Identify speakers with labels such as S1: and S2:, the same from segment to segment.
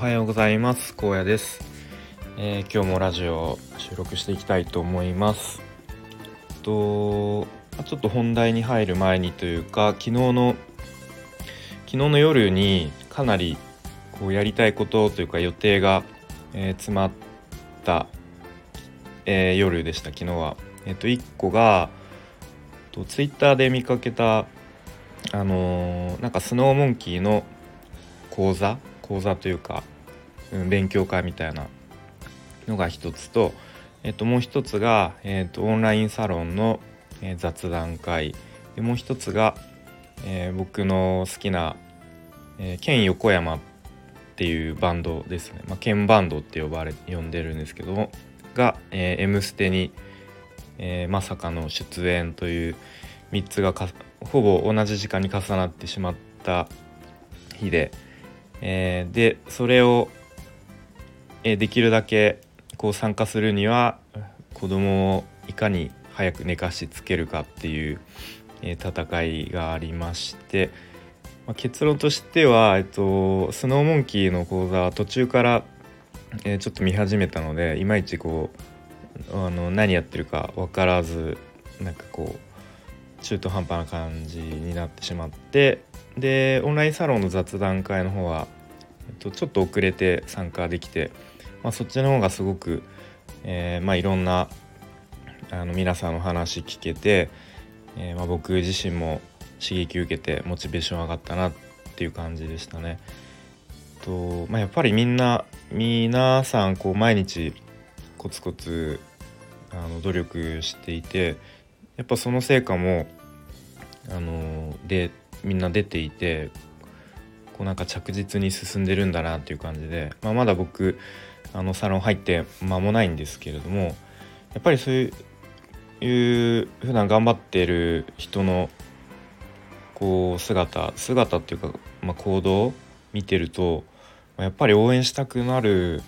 S1: はようございます。高野です、えー、今日もラジオ収録していきたいと思います。とちょっと本題に入る前にというか昨日の昨日の夜にかなりこうやりたいことというか予定が、えー、詰まった、えー、夜でした昨日は。えっ、と1個がとツイッターで見かけたあのー、なんかスノーモンキーの講座？講座というか、勉強会みたいなのが一つと、えっと、もう一つが、えっと、オンラインサロンの、え、雑談会。でもう一つが、えー、僕の好きな、えー、県横山っていうバンドですね、まあ、県バンドって呼ばれ呼んでるんですけどもが「えー、M ステに」え、まさかの出演という3つがほぼ同じ時間に重なってしまった日で、え、でそれを、え、できるだけこう参加するには子供をいかに早く寝かしつけるかっていう、え、戦いがありまして、まあ、結論としては、えっと、スノーモンキーの講座は途中から、え、ちょっと見始めたのでいまいちこうあの何やってるか分からずなんかこう中途半端な感じになってしまってでオンラインサロンの雑談会の方は、えっと、ちょっと遅れて参加できて、まあ、そっちの方がすごく、えー、まあ、いろんなあの皆さんの話聞けて、えー、まあ、僕自身も刺激受けてモチベーション上がったなっていう感じでしたね。とまあ、やっぱりみんな皆さんこう毎日コツコツあの努力していてやっぱその成果もあのでみんな出ていてこうなんか着実に進んでるんだなっていう感じで、まあ、まだ僕あのサロン入って間もないんですけれどもやっぱりそういう普段頑張ってる人のこう姿姿っていうか、まあ、行動を見てるとやっぱり応援したくなる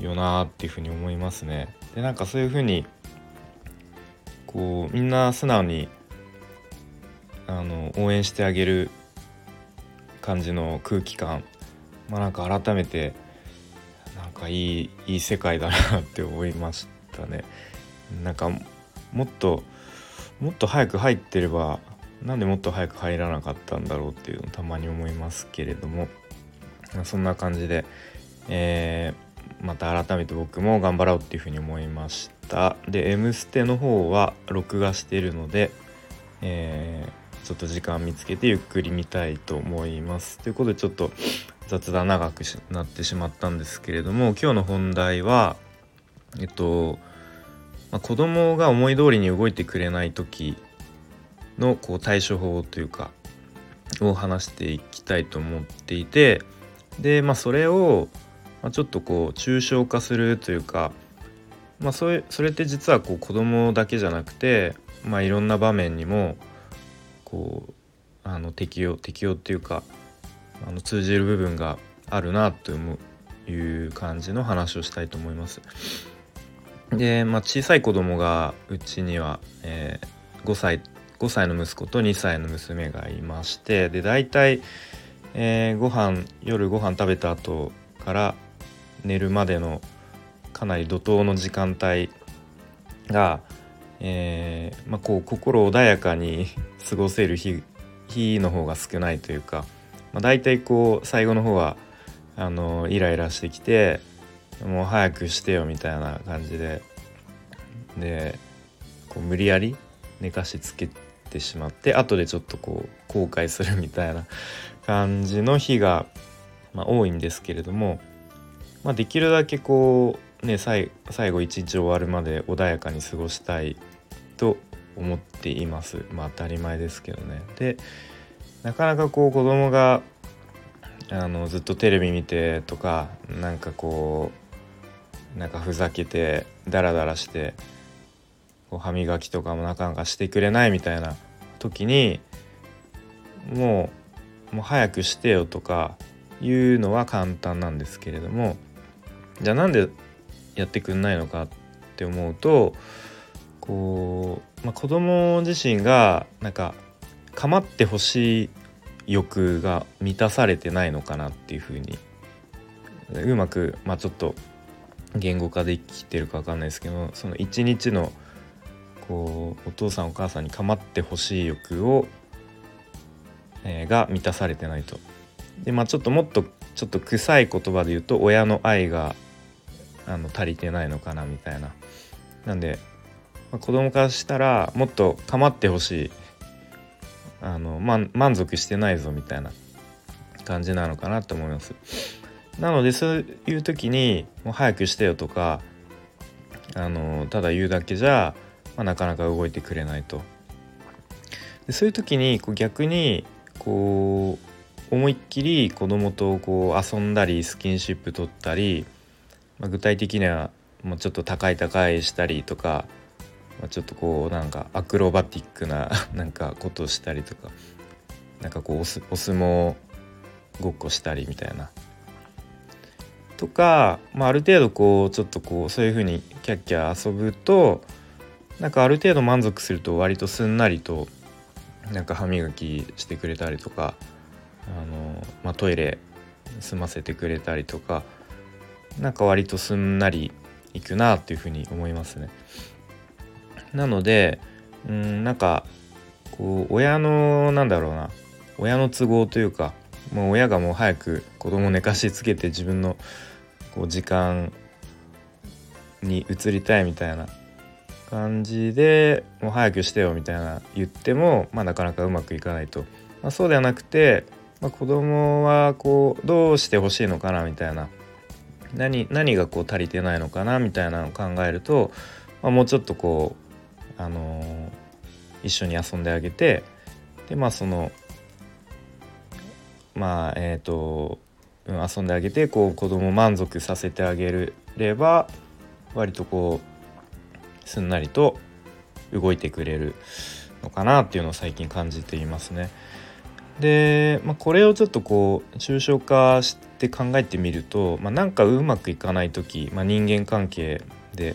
S1: よなっていうふうに思いますね。でなんかそういうふうにこうみんな素直にあの応援してあげる感じの空気感。まあなんか改めてなんかいいいい世界だなって思いましたね。なんかもっともっと早く入ってればなんでもっと早く入らなかったんだろうっていうのをたまに思いますけれども。そんな感じで、えー、また改めて僕も頑張ろうっていうふうに思いました。で「M ステ」の方は録画しているので、えーちょっと時間見つけてゆっくり見たいと思います。ということでちょっと雑談長くなってしまったんですけれども今日の本題はえっと、まあ、子供が思い通りに動いてくれない時のこう対処法というかを話していきたいと思っていてでまあそれを、まあ、ちょっとこう抽象化するというかまあそれそれって実はこう子供だけじゃなくてまあいろんな場面にもこうあの適用適用っていうかあの通じる部分があるなという感じの話をしたいと思います。で、まあ、小さい子供がうちには、えー、5歳5歳の息子と2歳の娘がいましてで大体、えー、ご飯夜ご飯食べた後から寝るまでのかなり怒涛の時間帯がえー、まあ、こう心穏やかに過ごせる日 日の方が少ないというか、まあ、大体こう最後の方はあのイライラしてきてもう早くしてよみたいな感じででこう無理やり寝かしつけてしまって後でちょっとこう後悔するみたいな 感じの日が、まあ、多いんですけれども、まあ、できるだけこうね最後一日終わるまで穏やかに過ごしたいと思っています。まあ当たり前ですけどね。でなかなかこう子供があのずっとテレビ見てとかなんかこうなんかふざけてダラダラしてこう歯磨きとかもなかなかしてくれないみたいな時にもうもう早くしてよとかいうのは簡単なんですけれどもじゃあなんでやってくんないのかって思うとこう、まあ、子供自身がなんか構ってほしい欲が満たされてないのかなっていうふうにうまく、まあ、ちょっと言語化できてるか分かんないですけどその一日のこうお父さんお母さんに構ってほしい欲を、えー、が満たされてないと。でまあちょっともっとちょっと臭い言葉で言うと親の愛があの足りてないのかなみたいな。なんで、まあ、子供からしたらもっと構ってほしいあの、ま、満足してないぞみたいな感じなのかなと思います。なのでそういう時にもう早くしてよとかあのただ言うだけじゃ、まあ、なかなか動いてくれないと。でそういう時にこう逆にこう思いっきり子供とこう遊んだりスキンシップ取ったり、まあ、具体的にはもうちょっと高い高いしたりとか、まあ、ちょっとこうなんかアクロバティックな なんかことをしたりとかなんかこうお相撲ごっこしたりみたいな。とか、まあ、ある程度こうちょっとこうそういう風にキャッキャ遊ぶとなんかある程度満足すると割とすんなりとなんか歯磨きしてくれたりとかあの、まあ、トイレ済ませてくれたりとかなんか割とすんなりいくなっていうふうに思いますね。なのでうんなんかこう親のなんだろうな親の都合というかもう親がもう早く子供寝かしつけて自分のこう時間に移りたいみたいな感じでもう早くしてよみたいな言っても、まあ、なかなかうまくいかないと、まあ、そうではなくて、まあ、子供はこうどうしてほしいのかなみたいな何何がこう足りてないのかなみたいなのを考えると、まあ、もうちょっとこう、あのー、一緒に遊んであげてでまあそのまあえっ、ー、と遊んであげてこう子供満足させてあげれば割とこうすんなりと動いてくれるのかなっていうのを最近感じていますね。で、まあ、これをちょっとこう抽象化してって考えてみると、まあ、なんかうまくいかない時、まあ、人間関係で、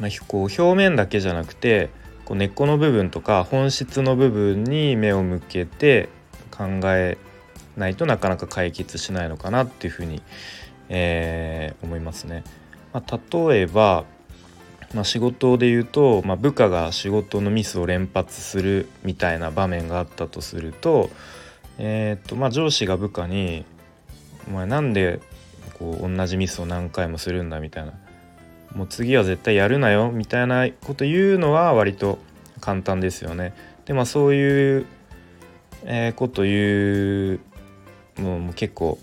S1: まあ、こう表面だけじゃなくてこう根っこの部分とか本質の部分に目を向けて考えないとなかなか解決しないのかなっていうふうに、えー、思いますね。まあ、例えば、まあ、仕事で言うと、まあ、部下が仕事のミスを連発するみたいな場面があったとすると,、えーとまあ、上司が部下に「お前なんでこう同じミスを何回もするんだ」みたいな「もう次は絶対やるなよ」みたいなこと言うのは割と簡単ですよね。でまあそういう、え、こと言うのも結構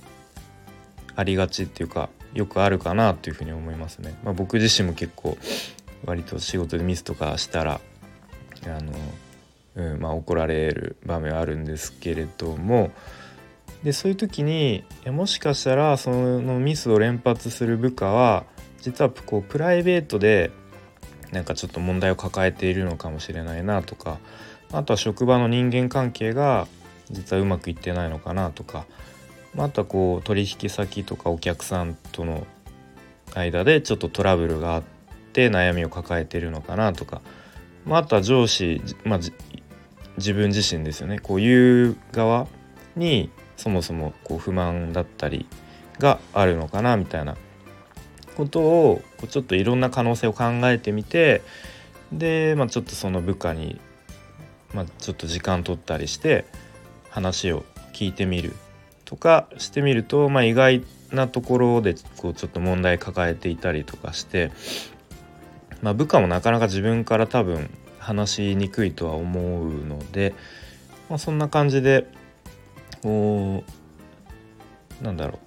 S1: ありがちっていうかよくあるかなというふうに思いますね。まあ、僕自身も結構割と仕事でミスとかしたらあの、うんまあ、怒られる場面はあるんですけれどもでそういう時にもしかしたらそのミスを連発する部下は実はこうプライベートでなんかちょっと問題を抱えているのかもしれないなとかあとは職場の人間関係が実はうまくいってないのかなとかあとはこう取引先とかお客さんとの間でちょっとトラブルがあって悩みを抱えているのかなとか、まあ、あとは上司、まあ、自分自身ですよね。こういう側にそもそもこう不満だったりがあるのかなみたいなことをこうちょっといろんな可能性を考えてみてで、まあ、ちょっとその部下に、まあ、ちょっと時間取ったりして話を聞いてみるとかしてみると、まあ、意外なところでこうちょっと問題抱えていたりとかして、まあ、部下もなかなか自分から多分話しにくいとは思うので、まあ、そんな感じでこうなんだろ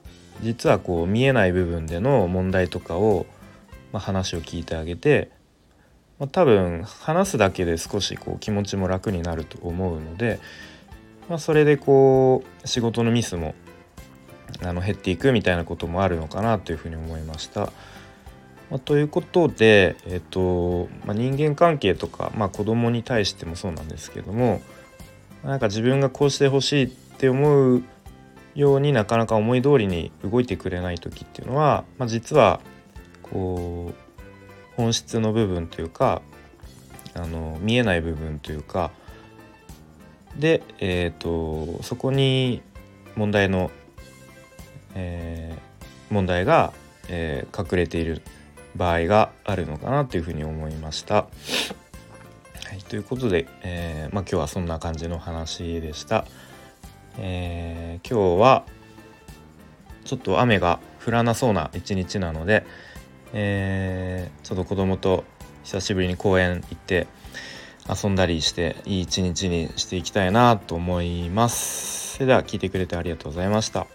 S1: う実はこう見えない部分での問題とかを、まあ、話を聞いてあげて、まあ、多分話すだけで少しこう気持ちも楽になると思うので、まあ、それでこう仕事のミスもあの減っていくみたいなこともあるのかなというふうに思いました。まあ、ということで、えーとまあ、人間関係とか、まあ、子供に対してもそうなんですけどもなんか自分がこうしてほしいっって思うようになかなか思い通りに動いてくれない時っていうのは、まあ、実はこう本質の部分というかあの見えない部分というかで、えーと、そこに問題の、え問題が、えー、隠れている場合があるのかなというふうに思いました。はい、ということで、えー、まあ、今日はそんな感じの話でした。えー、今日はちょっと雨が降らなそうな一日なので、えー、ちょっと子供と久しぶりに公園行って遊んだりしていい一日にしていきたいなと思います。それでは聞いてくれてありがとうございました。